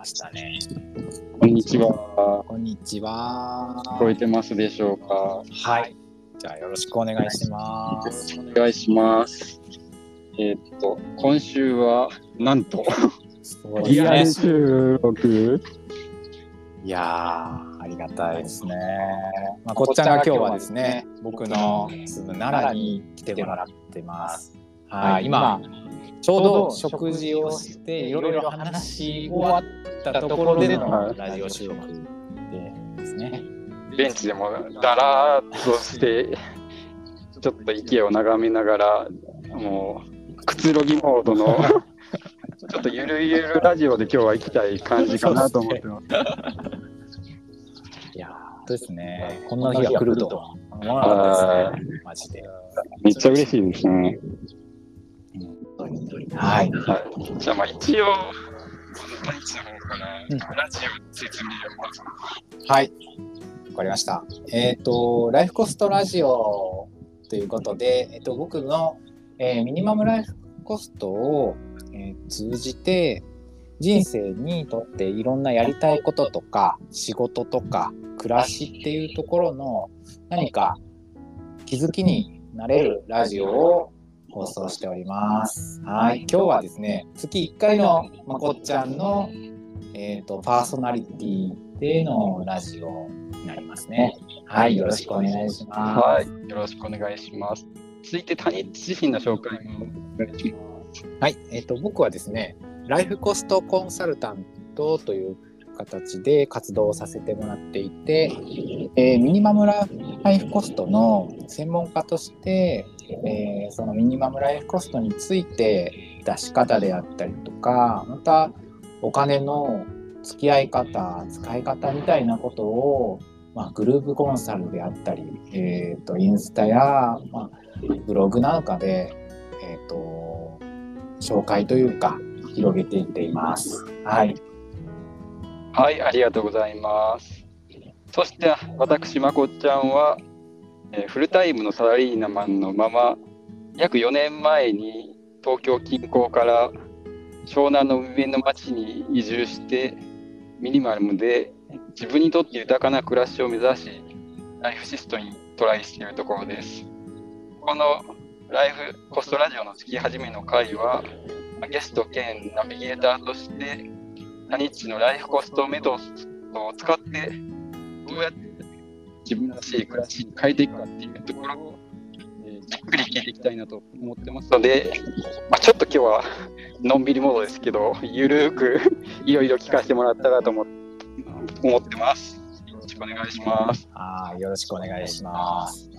ましたね。こんにちは。こんにちは。聞こえてますでしょうか？はい。じゃあよろしくお願いしまよろす。しくお願いします。えーっと、今週は、なんと、リアル。収録。いやー、ありがたいですね。まあ、こっちゃんが今日はですね、僕の住む奈良に来てもらってます。はい、今、ちょうど食事をして、いろいろ話し終わったところでのラジオ収録でですね。ベンチでもだらーっとして、ちょっと息を眺めながら、もう、くつろぎモードの、ちょっとゆるゆるラジオで今日は行きたい感じかなと思ってます。いやー、ですね。こんな日が来るとは思わなかったですね。マジで。めっちゃ嬉しいですね。はい。はい、じゃあまあ一応、この大地の方からうんラジオ説明をまずはい。わかりました。えっ、と、ライフコストラジオということで、えっ、と、僕の、えーミニマムライフコストを、えー通じて、人生にとっていろんなやりたいこととか、仕事とか、暮らしっていうところの何か気づきになれるラジオを放送しております。はい。今日はですね、月1回のまこっちゃんの、えっ、と、パーソナリティでのラジオになりますね。はい。よろしくお願いします。はい、よろしくお願いします。続いて、谷自身の紹介もお願いします。はい、えっ、と僕はですね、ライフコストコンサルタントという形で活動をさせてもらっていて、えーミニマムライフコストの専門家として、えーそのミニマムライフコストについて出し方であったりとか、またお金の付き合い方、使い方みたいなことを、まあ、グループコンサルであったり、えー、とインスタや、まあ、ブログなんかで、えー、と紹介というか広げていっています。はい。はい、ありがとうございます。そして、私、まこちゃんは、えーフルタイムのサラリーマンのまま、約4年前に東京近郊から湘南の海辺の町に移住して、ミニマムで自分にとって豊かな暮らしを目指し、ライフシストにトライしているところです。このライフコストラジオの月始めの回は、まゲスト兼ナビゲーターとして、タニッチのライフコストメソッドを使って、どうやって自分らしい暮らしに変えていくかっていうところを、えーじっくり聞いていきたいなと思ってますので、まあ、ちょっと今日はのんびりモードですけど、ゆるーく いろいろ聞かせてもらったらと思思ってます。よろしくお願いします。はい。よろしくお願いします。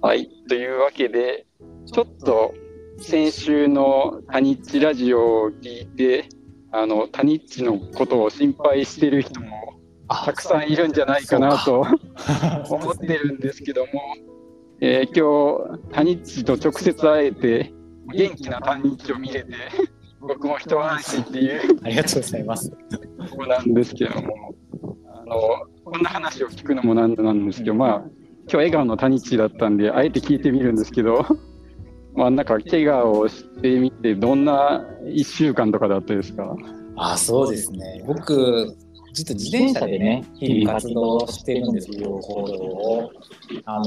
はい、というわけで、ちょっと先週のタニッチラジオを聞いて、あのタニッチのことを心配してる人もあたくさんいるんじゃないかなと思ってるんですけども、えー今日、タニッチと直接会えて、元気なタニッチを見れて、僕も一安心っていうありがとうございます。ところなんですけども、あのこんな話を聞くのもなんなんですけど、まあ、今日笑顔のタニッチだったんで、あえて聞いてみるんですけど、まあ、なんか怪我をしてみて、どんな1週間とかだったですか？あ、そうですね。僕、実は自転車でね、日々活動してるんですけど、行動を。あの、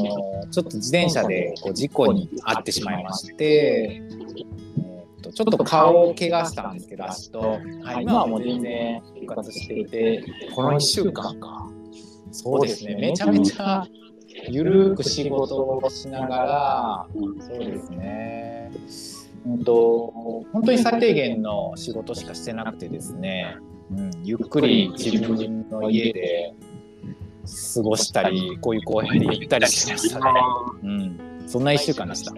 ちょっと自転車でこう事故に遭ってしまいまして、ちょっと顔を怪我したんですけど、足と。はい、今はもう全然復活していて、この1週間か。そうですね、めちゃめちゃゆるく仕事をしながら、そうですね。うんと本当に最低限の仕事しかしてなくてですね、うん、ゆっくり自分の家で過ごしたり、こういう公園で行ったりしましたね。うん、そんな一週間でした。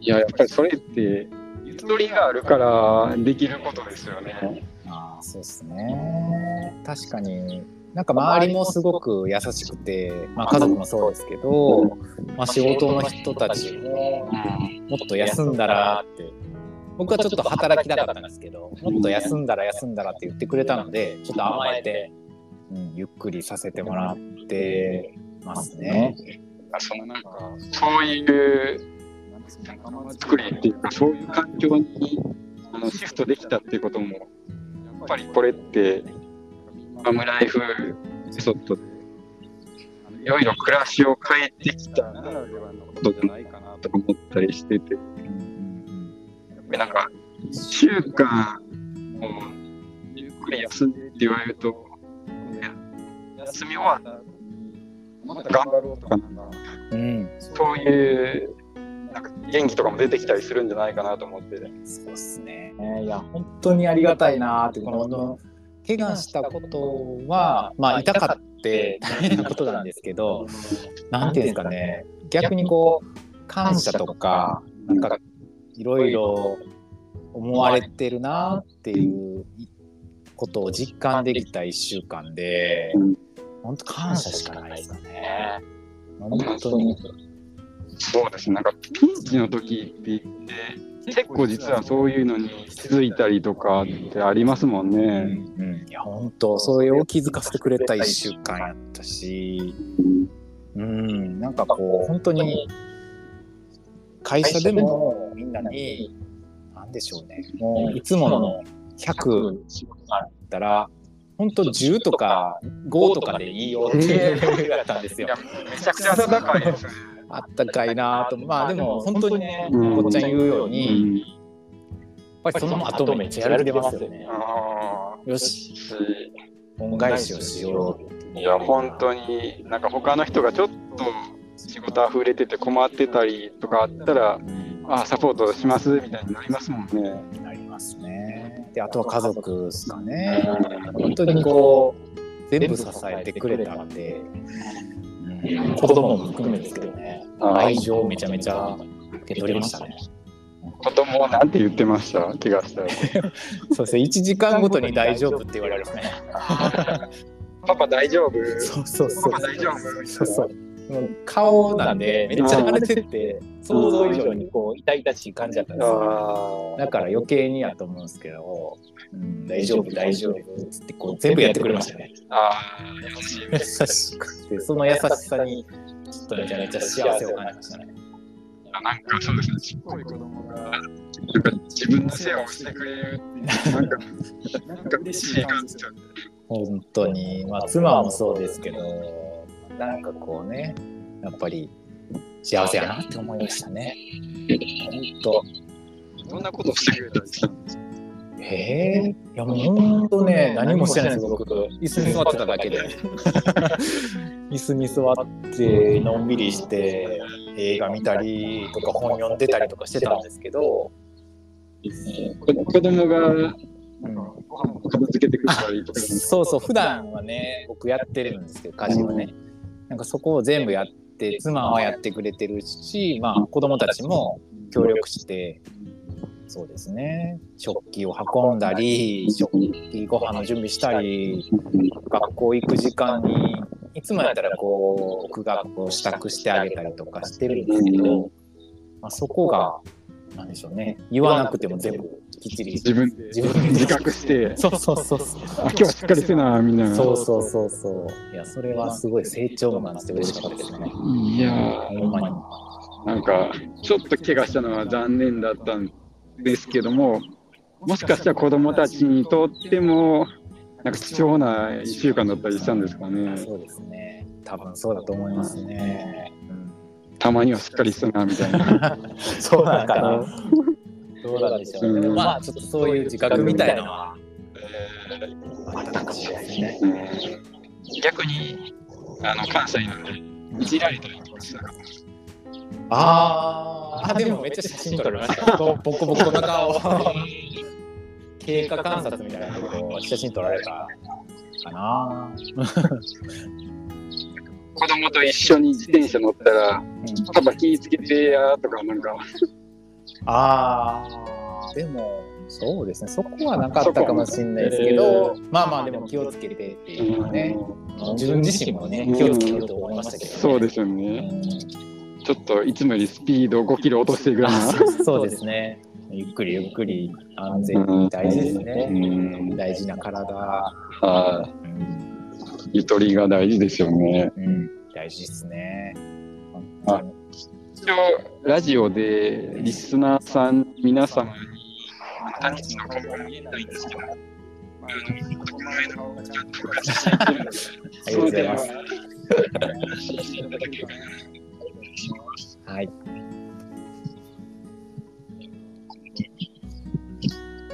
いや、やっぱりそれって、ゆとりがあるからできることですよね。ああ、そうですね。確かに、なんか周りもすごく優しくて、まあ家族もそうですけど、まあ仕事の人たちも、もっと休んだらって、僕はちょっと働きたかったんですけど、もっと休んだら休んだらって言ってくれたので、ちょっと甘えて、うん、ゆっくりさせてもらってますね。そのなんか、そういう、作りっていうか、そういう環境にあのシフトできたっていうことも、やっぱりこれってマムライフメソッドでいろいろ暮らしを変えてきたならではのことじゃないかなと思ったりしてて、なんか1週間もゆっくり休んでって言われると、休み終わった。また頑張ろうとかなんか、うん、そういうなんか元気とかも出てきたりするんじゃないかなと思って。そうっすね。いや、本当にありがたいなって、この、怪我したことは、まあ、痛かって大変なことなんですけど、なんていうんですかね、逆にこう、感謝とか、なんか、いろいろ思われてるなっていうことを実感できた1週間で、本当感謝しかないですかね。本当に。そうですね、なんかピンチの時って言って、結構実はそういうのに気づいたりとかってありますもんね。うんうん、いや本当それを気づかせてくれた1週間やったし、うん、なんかこう本当に会社でもみんなに何でしょうねもういつもの100あったら本当10とか5とかでいいよって言われたんですよ。めちゃくちゃ高いですね。あったかいなとまあでも本当にねこっちゃん言うように、やっぱりその後めっちゃやられてますよね。よし恩返しをしよういや本当になんか他の人がちょっと仕事溢れてて困ってたりとかあったら、あサポートしますみたいになりますもんね。なりますね。であとは家族ですかね。本当にこう全部支えてくれたんで。子供も含めですけどね、愛情めちゃめちゃ受け取りましたね。子供はなんて言ってました？怪我したら。そうですね、1時間ごとに大丈夫って言われますね。パパ大丈夫？そうそうそう。パパ大丈夫？そうそう。顔なんでめっちゃ腫れてて想像以上にこう痛々しい感じだったんですよ。だから余計にやと思うんですけど、うん、大丈夫大丈夫。ってこう全部やってくれましたね。ああ優しい優しくてその優しさにちょっとめちゃめちゃ幸せを感じましたね。なんかそうですね。ちっこい子供がなんか自分の世話をしてくれるってなんか なんか嬉しい感じ本当に。まあ妻もそうですけどなんかこうねやっぱり幸せやなって思いましたね。本当。どんなことしてくれたんですか？えー、いやもう本当ね、何もしてないです、僕。椅子に座ってただけで。椅子に座って、のんびりして、映画見たりとか本読んでたりとかしてたんですけど、子供が、うん、片付けてくれたりとかそうそう、普段はね、僕やってるんですけど、家事はね。なんかそこを全部やって妻はやってくれてるし、まあ、子供たちも協力してそうですね。食器を運んだり食器ご飯の準備したり学校行く時間にいつもやったらこう僕がこう支度してあげたりとかしてるんですけど、まあ、そこがなんでしょうね。言わなくても全部きっちり。自分で。自分で自覚して。そうそうそうそう。今日はしっかりせなみんな。そうそうそうそう。いやそれはすごい成長なんて嬉しかったですねいやほんまに。なんかちょっと怪我したのは残念だったんですけどももしかしたら子供たちにとってもなんか貴重な1週間だったりしたんですかね。そうですね。多分そうだと思いますね、たまにはしっかりすなみたいな そうなんかなどうなんでしょうね。まあ、ちょっとそういう自覚みたいなのは、あったかもしれないですね。逆に、あの、関西なんで、いじられたりとかしたかああ、でもめっちゃ写真撮られました。ボコボコの顔。経過観察みたいなことを写真撮られたかな。子供と一緒に自転車乗ったら、うん、パパ気ぃつけてやとか、なんか。ああ、でも、そうですね、そこはなかったかもしれないですけど、まあまあ、でも気をつけてっていうのはね、自分自身もね、気をつけようと思いましたけど、ね、そうですよね。ちょっといつもよりスピード5キロ落としてぐらいそうですね。ゆっくりゆっくり安全に大事ですね。大事な体。はい。ゆとりが大事ですよね。うん、大事ですね。本当に。一応、ラジオでリスナーさん、皆様に、の顔が見えないんですけど、ありがとうございます。はい。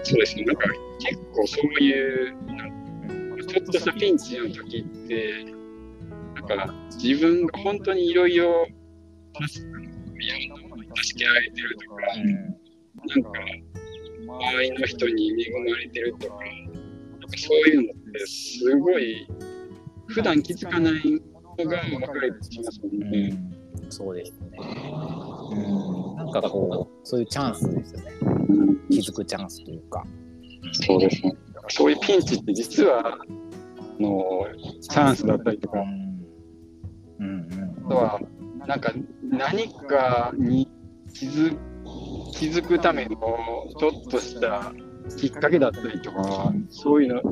そうですね、なんか結構そういう、ちょっとしたピンチの時って、なんか自分が本当にいろいろ助いろんなものに助けられてるとか、なんか周りの人に恵まれてるとか、なんかそういうのってすごい普段気づかないのが分かれてきますもんうね。ん、そうですね。うん、なんかこう、そういうチャンスですよね。気づくチャンスというか。そうですね。そういうピンチって実はあのチャンスだったりとか、うん。うんあとはなんか何かに気づ気づくためのちょっとしたきっかけだったりとか、そういうの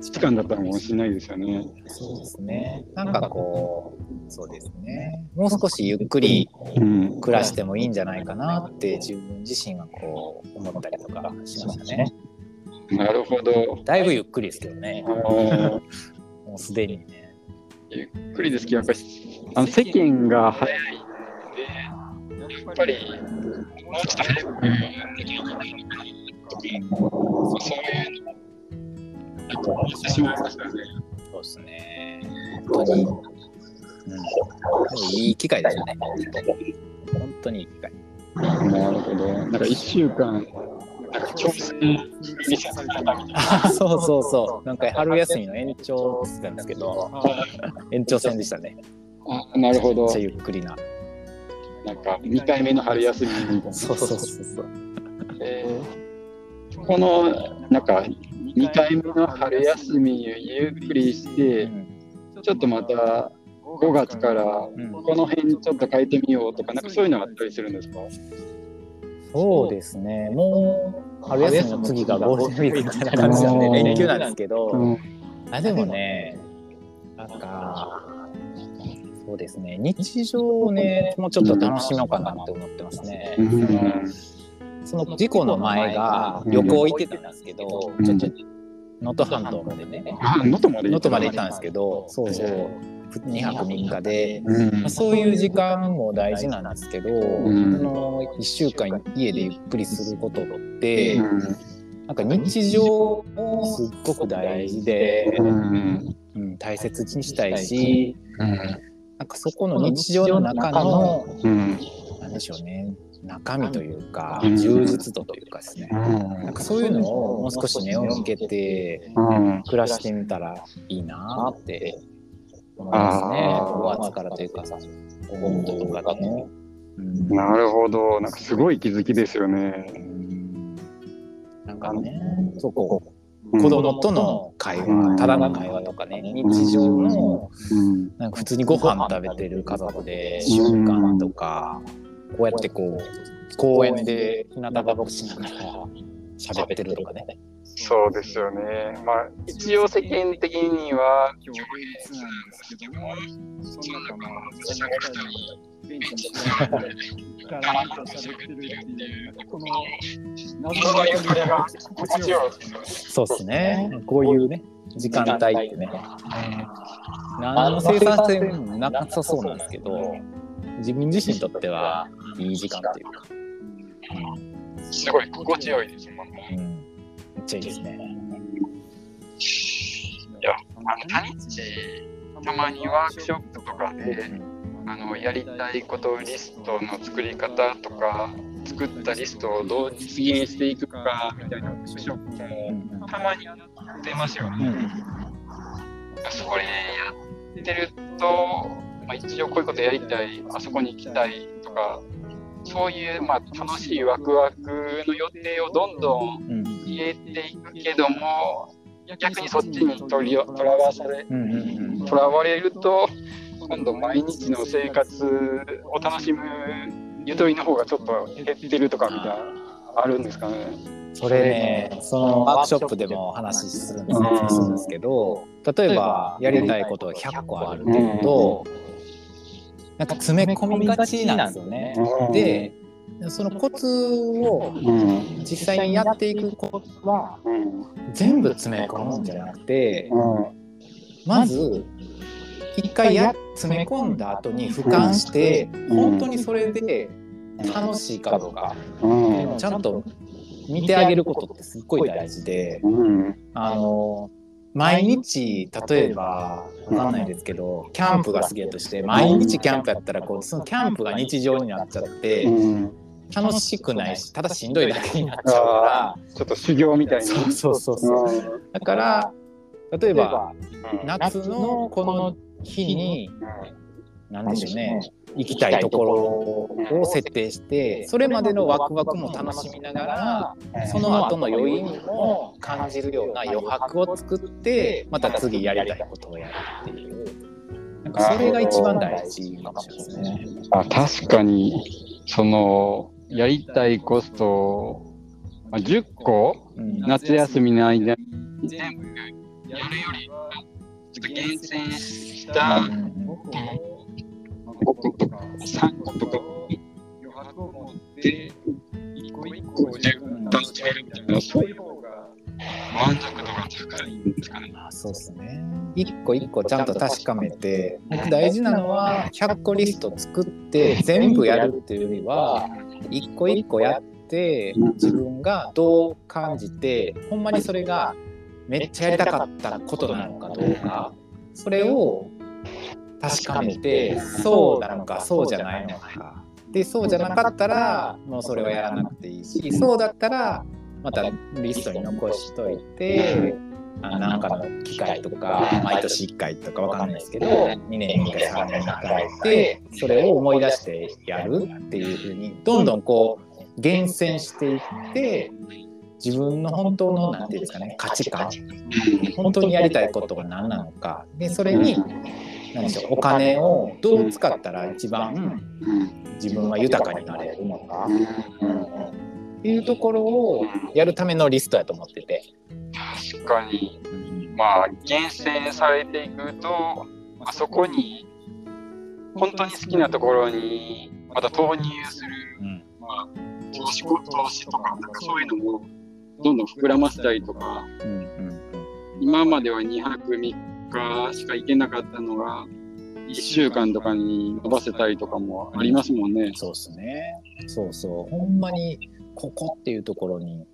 時間だったのかもしれないですよね。そうですね。なんかこう、そうですね。もう少しゆっくりうん、暮らしてもいいんじゃないかなって自分自身がこう思ったりとかしましたね。なるほど。だいぶゆっくりですけどねもうすでにね。ゆっくりですけど、やっぱりあの世間が早いんで、やっぱりもうちょっと早くできなきゃいけないのかなとか、そういうの、なんか思ってしまいましたね。そうですね。本当に。うん。いい機会ですよね。本当にいい機会。なるほど。なんか一週間、なんか挑戦見せされたみたいな。あそうそうそう。なんか春休みの延長ってんですけど、延長戦でしたね。あなるほどめっちゃ。ゆっくりな。なんか2回目の春休みみたいな。そうそうそうそう。えーこのなんか2回目の春休みをゆっくりしうて、んちょっとまた5月からうんこの辺ちょっと変えてみようとか、なんかそういうのあったりするんですか？そうですね。もう春休みの次がゴールデンウィークみたいな感じなんで、うん連休なんですけど、うん。あでもね、なんか、そうですね、日常をね、もうちょっと楽しもうかなって思ってますね。その事故の前が旅行行ってたんですけど、うん。ちょっと能登半島までね、あ、能登まで行ったんですけど、そうそう、2泊3日で、うん。まあそういう時間も大事なんですけど、ん。この1週間家でゆっくりすることって、うん。なんか日常もすっごく大事で、うん。うん、大切にしたいし、うん。なんかそこの日常の中の、うん。なんでしょうね、中身というか、うん。充実度というかですね、なんかそういうのをもう少し目を向けてうん。暮らしてみたらいいなって思いますね。あー5月からというかさ、5月とかね。うんなるほど。なんかすごい気づきですよね。うんなんかね、そこ、うん子供との会話、ただの会話とかね、日常の、うんなんか普通にご飯食べてる家族で瞬間とか、こうやってこう、公園で日向ぼっこしながら喋ってるとかね。そうですよね。まあ、一応世間的には共立なんですけども、その中の私が二人、ベンチに座って、だらんと喋ってるっていう、このそういう会が心地よいですね。こういうね、時間帯ってね、何の生産性もなさそうなんですけど、自分自身にとってはいい時間というか、すごい心地よいですね。っちゃいいですね。いや、あの、谷地、たまにワークショップとかで、あのやりたいことリストの作り方とか作ったリストをどう実現していくかみたいなワークショップもたまにやってますよね。うんそれやってると、まあ、一応こういうことやりたいあそこに行きたいとかそういう、まあ、楽しいワクワクの予定をどんどんうん入れていくけども逆にそっちにとりとらわされとらわれると今度毎日の生活を楽しむゆとりの方がちょっと減ってるとかみたいなあるんですかね。それね、そのワークショップでも話するんですうん。するんですけど、例えばやりたいことが100個あるけど、なんか詰め込みがちなんですよね。で、そのコツをうん。実際にやっていくコツはうん。全部詰め込むんじゃなくてうん。まず一回や詰め込んだ後に俯瞰してうん。本当にそれで楽しいかどうかちゃんと見てあげることってすっごい大事でうん。あの毎日例えばわかんないですけどキャンプが好きだとして毎日キャンプやったらこうそのキャンプが日常になっちゃってうん楽しくないしただしんどいだけになっちゃうかちょっと修行みたいな。らそうそうそうそう。だから例えばうん。夏のこの日に何でしょうね行きたいところを設定してそれまでのワクワクも楽しみながらその後の余韻も感じるような余白を作ってまた次やりたいことをやるっていう。なんかそれが一番大事かもしれないですね。あ確かに、その、やりたいコスト、まあ、10個うん。夏休みの間に全部やるよりは、ちょっと厳選したうん。5個とか3個とか余白を持って、一個一個自分楽しめるみたいな、そういう方が満足度が高いんですかね。まあそうですね。一個一個ちゃんと確かめて、僕大事なのは100個リスト作って全部やるっていうよりは、一個一個やって自分がどう感じて、ほんまにそれがめっちゃやりたかったことなのかどうか、それを確かめて、そうなのかそうじゃないのか。で、そうじゃなかったらもうそれはやらなくていいし、そうだったらまたリストに残しといて、あなんかの機会とか毎年1回とかわかんないですけど2年に1回3年に1回ってそれを思い出してやるっていうふうにどんどんこう厳選していって自分の本当の何て言うんですかね価値観本当にやりたいことが何なのかでそれに何でしょうお金をどう使ったら一番自分は豊かになれるのかっていうところをやるためのリストやと思ってて。確かに、まあ、厳選されていくと、あそこに、本当に好きなところに、また投入する、うんまあ、投資投資とか、なんかそういうのも、どんどん膨らませたりとか、うんうん今までは2泊3日しか行けなかったのが、1週間とかに伸ばせたりとかもありますもんね。そうですね。そうそう。ほんまにここっていうところに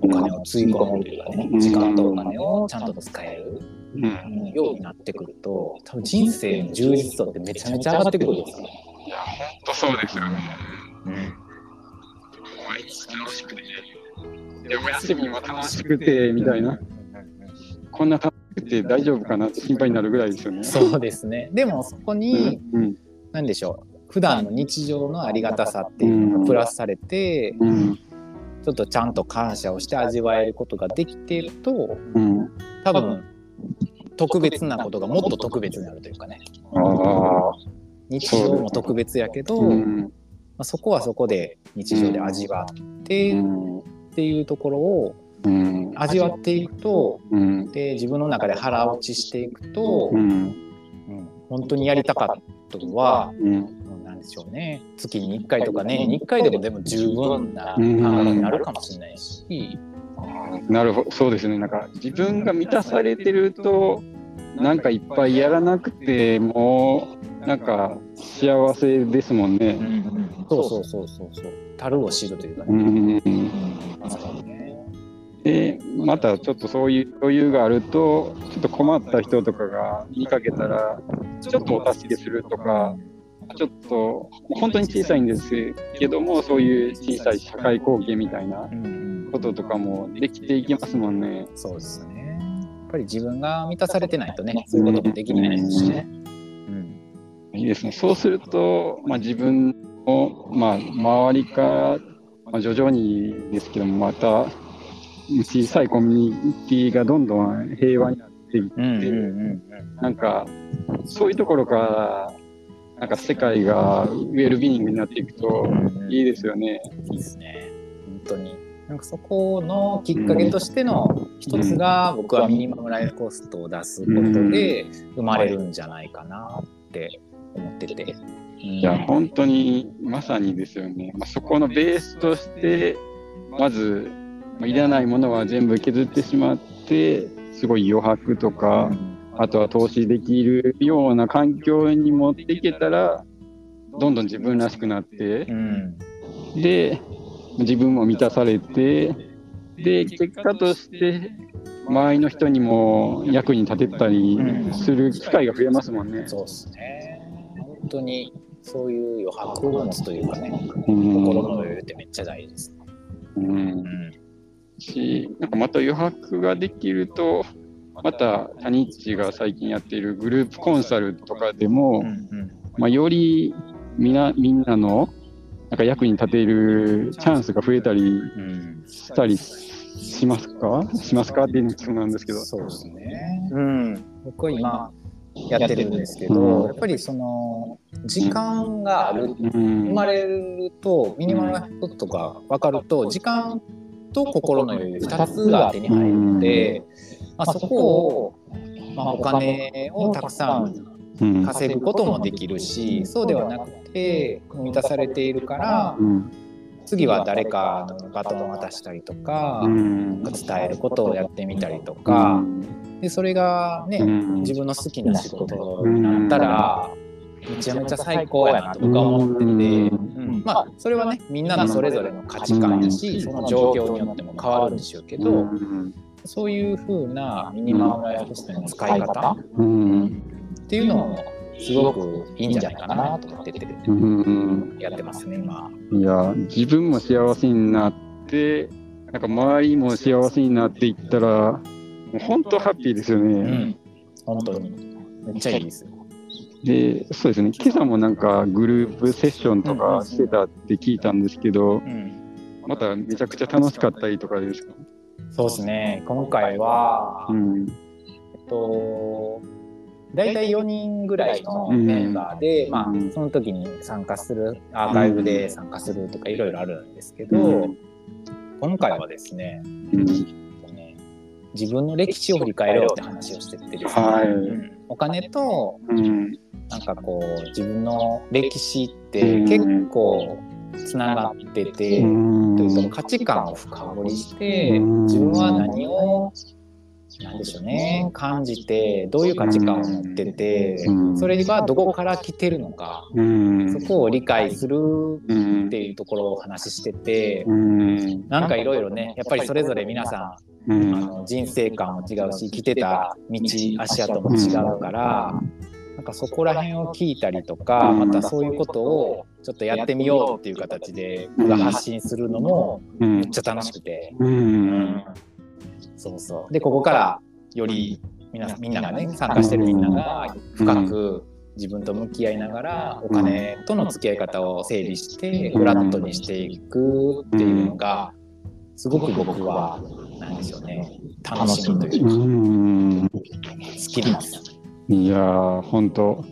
お金をつぎ込むというかね、うん時間とお金をちゃんと使えるうん。ようになってくると、多分人生の充実度ってめちゃめちゃ上がってくるんですよ。いや、本当そうですよね。うん毎日楽しくて、で、お休みも楽しくて、みたいな。こんな楽しくて大丈夫かなって心配になるぐらいですよね。そうですね。でもそこに、うん。何でしょう。普段の日常のありがたさっていうのがプラスされて、うん。ちょっとちゃんと感謝をして味わえることができていると、うん。多分特別なことがもっと特別になるというかね。日常も特別やけど、うん。まあ、そこはそこで日常で味わってっうん。ていうところをうん。味わっていくとうん。で自分の中で腹落ちしていくと、うん。うん本当にやりたかったことはうん。何でしょうね。月に1回とか年に1回でもでも十分な感覚になるかもしれないし、なるほど、そうですね。なんか自分が満たされてると、なんかいっぱいやらなくても、なんか幸せですもんね。そうそうそうそうそう。樽を知るというかうね。ん。うん。そうねで、またちょっとそういう余裕があると、ちょっと困った人とかが見かけたら、ちょっとお助けするとか、ちょっと本当に小さいんですけども、そういう小さい社会貢献みたいなこととかもできていきますもんね。そうですね。やっぱり自分が満たされてないとね、そういうこともできないですしね。うん。いいですね。そうすると、まあ、自分の、まあ、周りから、まあ、徐々にですけども、また小さいコミュニティがどんどん平和になっていって、うんうんうんなんか、そういうところから、なんか世界がウェルビーイングになっていくとうん。いいですよね。いいですね。本当に。なんかそこのきっかけとしての一つが僕はミニマムライフコストを出すことで生まれるんじゃないかなって思ってて。いや、本当にまさにですよね。まあ、そこのベースとして、まず、まあ、いらないものは全部削ってしまって、すごい余白とか、あとは投資できるような環境に持っていけたら、どんどん自分らしくなって、うん、で、自分も満たされて、で、結果として、周りの人にも役に立てたりする機会が増えますもんね。うん、そうですね。本当にそういう余白を持つというかね、うん、心の余裕ってめっちゃ大事です。うん、うん、し、なんかまた余白ができると、またタニッチが最近やっているグループコンサルとかでも、うんうん、まあ、よりみなみんなのなんか役に立てるチャンスが増えたりしたりしますか？しますかっていうのなんですけど。そうですね。うん。僕は今やってるんですけど、やっぱりその時間がある、生まれるとミニマムなこととか分かると時間と心の余裕2つが手に入るので、まあ、そこを、まあ、お金をたくさん稼ぐこともできるし、そうではなくて満たされているから、次は誰かのバトンを渡したりとか、伝えることをやってみたりとか、でそれがね、自分の好きな仕事になったら、めちゃめちゃ最高やなと僕は思ってて、うん。まあそれはねみんなのそれぞれの価値観やしその状況によっても変わるんでしょうけど、そういうふうなミニマムライフスタイルの使い方、っていうのもすごくいいんじゃないかなと思ってて、やってますね今。いや自分も幸せになってなん。か周りも幸せになっていったら本当ハッピーですよね。うん、本当にめっちゃいいですよ。で、そうですね、今朝もなん。かグループセッションとかしてたって聞いたん。ですけど、うん、まためちゃくちゃ楽しかったりとかですかそうですね、今回は、うん、えっと、大体4人ぐらいのメンバーで、うん、まあ、その時に参加する、アーカイブで参加するとかいろいろあるんですけど、今回はですね、自分の歴史を振り返ろうって話をしててですね、はい、お金と、なんかこう自分の歴史って結構つながってて、というか価値観を深掘りして自分は何をなんでしょうね感じてどういう価値観を持っててそれがどこから来てるのかそこを理解するっていうところをお話ししててなんかいろいろねやっぱりそれぞれ皆さんあの人生観も違うし来てた道足跡も違うからなんかそこら辺を聞いたりとかまたそういうことをちょっとやってみようっていう形で僕が発信するのもめっちゃ楽しくて。うん。そうそう。で、ここからより皆みんながね、参加してるみんなが深く自分と向き合いながら、お金との付き合い方を整理して、フラットにしていくっていうのが、すごく僕は、なんでしょうね、楽しみというか、好きです。いやー、本当。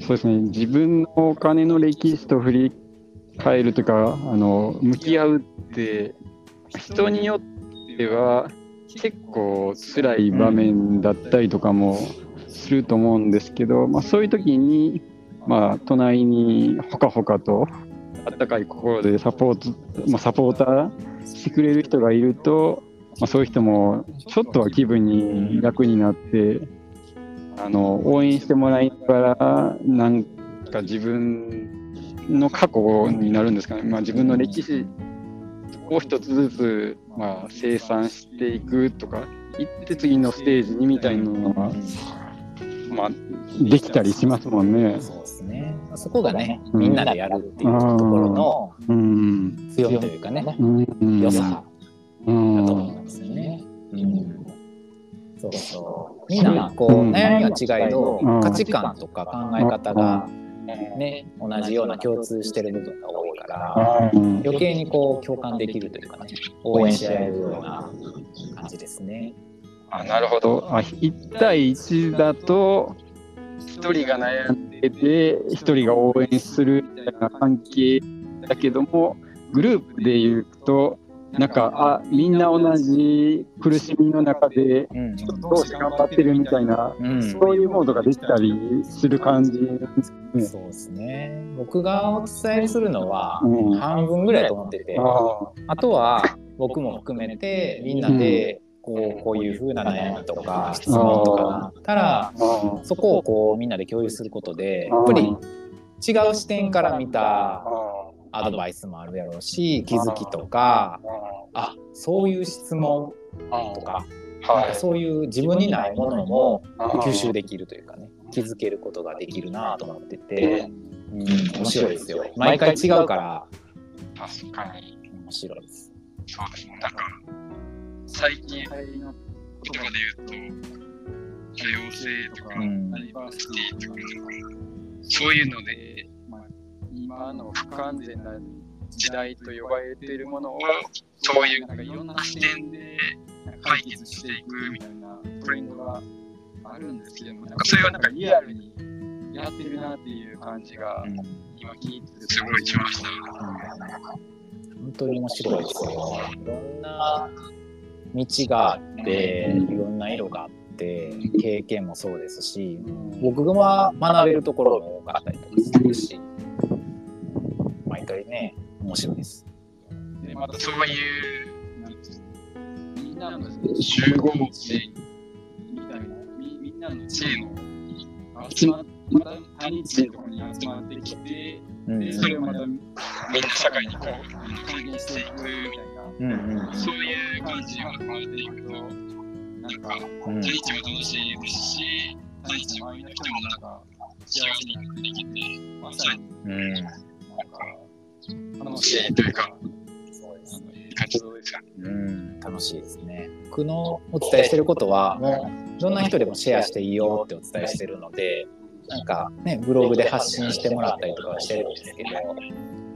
そうですね、自分のお金の歴史と振り返るとか、あの向き合うって、人によっては、結構辛い場面だったりとかもすると思うんですけど、まあ、そういう時に、まあ、隣にほかほかとあったかい心でサポート、まあ、サポーターしてくれる人がいると、まあ、そういう人もちょっとは気分に楽になってあの応援してもらいながらなんか自分の過去になるんですかね、まあ、自分の歴史を一つずつ、まあ、生産していくとか行って次のステージにみたいなのが、まあ、できたりしますもんね。そうですね。そこがね、みんなでやるっていうところの強みというかね、良さだと思うんですよね。うんそうそう。みん。なこう悩みは違いど価値観とか考え方がね、同じような共通してる部分が多いから、余計にこう共感できるというかね、応援し合えるような感じですね。あなるほど。あ。1対1だと、1人が悩んでて、1人が応援するみたいな関係だけども、グループでいうと、なんかあみんな同じ苦しみの中でどうして頑張ってるみたいな、うん。そういうモードができたりする感じですね。そうですね。僕がお伝えするのはうん。半分ぐらいと思ってて、ああとは僕も含めてみんなでこうこういう風な悩みとか質問とかがあったらそこをこうみんなで共有することであやっぱり違う視点から見たあアドバイスもあるやろうし気づきとか。あそういう質問とかなんはかそういう自分にないものもい吸収できるというかね気づけることができるなと思ってて、うん、面白いですよ。毎回違うから。確かに。面白いです。そうですね。なんか最近の言葉で言うと多様性とか、うん。ダイバーシティとかそういうので、まあ、今の不完全な時代と呼ばれているものをそういうなんかいろんな視点で解決していくみたいなトレンドがあるんですけどもなんかそれはなんかリアルにやってるなっていう感じがうん今聞いててすごいしました。本当に面白いですよ。いろんな道があって、いろんな色があって、経験もそうですし、僕が学べるところも多かったりとかするし、毎回ね、面白いです。でまたそういうみんなの集合地みたいなみみんなの知恵の集ままた他地のところに集まってきてうんでそれをまたみんな社会にこう還元していくみたいうんうんなそういう感じが変わっていくとなんかうん他日も楽しいですし他日の人もなんか幸せになっていけてまさにうんなんか楽しいというかそうですね。活動ですよね。うん、楽しいですね。僕のお伝えしてることは、もう、どんな人でもシェアしていいよってお伝えしてるので、なんかね、ブログで発信してもらったりとかはしてるんですけど、やっ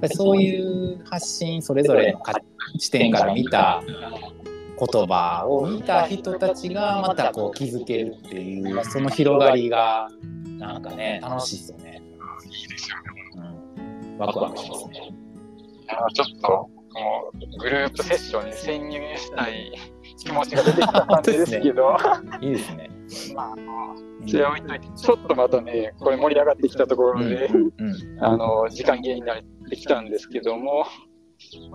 ぱりそういう発信、それぞれのか視点から見た言葉を見た人たちがまたこう気づけるっていう、その広がりが、なんかね、楽しいですよね。いいですよね。うん、ワクワクしますね。いやちょっともうグループセッションに潜入したい気持ちが出てきた感じですけど、いいですね。まあ、それは置いといて、ちょっとまたね、これ盛り上がってきたところで、うん、あの時間切れになってきたんですけども、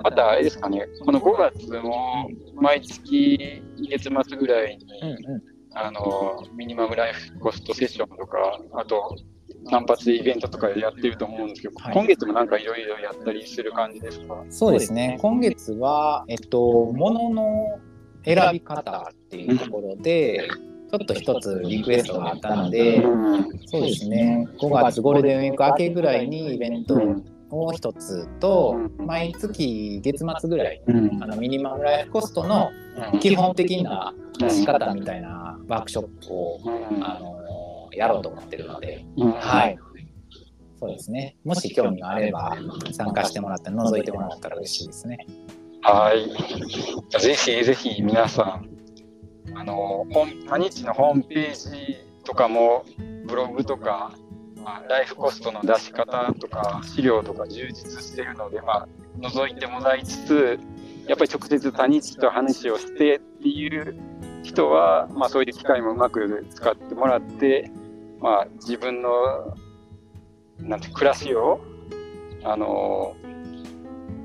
またあれですかね、この5月も毎月月末ぐらいに、うん、うん。あのミニマムライフコストセッションとか、あと単発イベントとかでやってると思うんですけど、はい。今月もなんかいろいろやったりする感じですか？そうですね。今月は、えっと、ものの選び方っていうところで、ちょっと一つリクエストがあったので、そうですね。5月ゴールデンウィーク明けぐらいにイベントを一つと、毎月月末ぐらいに、あのミニマムライフコストの基本的な出し方みたいなワークショップを、あのやろうと思ってるので、はい。そうですね。もし興味があれば参加してもらって覗いてもらったら嬉しいですね。はい。ぜひぜひ皆さん、あの、ホームタニチのホームページとかも、ブログとか、まあ、ライフコストの出し方とか、資料とか充実しているので、まあ、覗いてもらいつつ、やっぱり直接タニチと話をしてっていう人は、まあ、そういう機会もうまく使ってもらって、まあ、自分の、なんて、暮らしを、あの、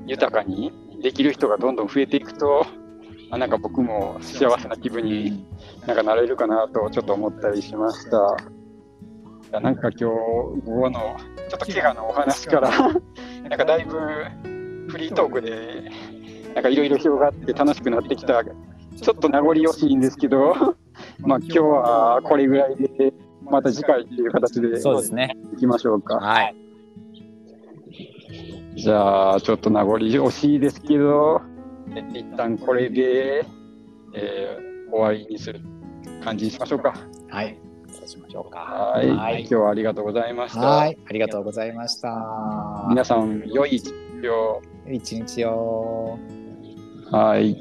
豊かにできる人がどんどん増えていくと、あなんか僕も幸せな気分になんかなれるかなとちょっと思ったりしました。なんか今日午後のちょっと怪我のお話からなんかだいぶフリートークでなんかいろいろ広がって楽しくなってきた。ちょっと名残惜しいんですけどまあ今日はこれぐらいでまた次回っていう形でそうですね。いきましょうか。はい。じゃあ、ちょっと名残惜しいですけど、え一旦これで、えー終わりにする感じにしましょうか。はい。そうしましょうか。はい。はい今日はありがとうございました。はい。ありがとうございました。皆さん、良い一日を。一日を。はい。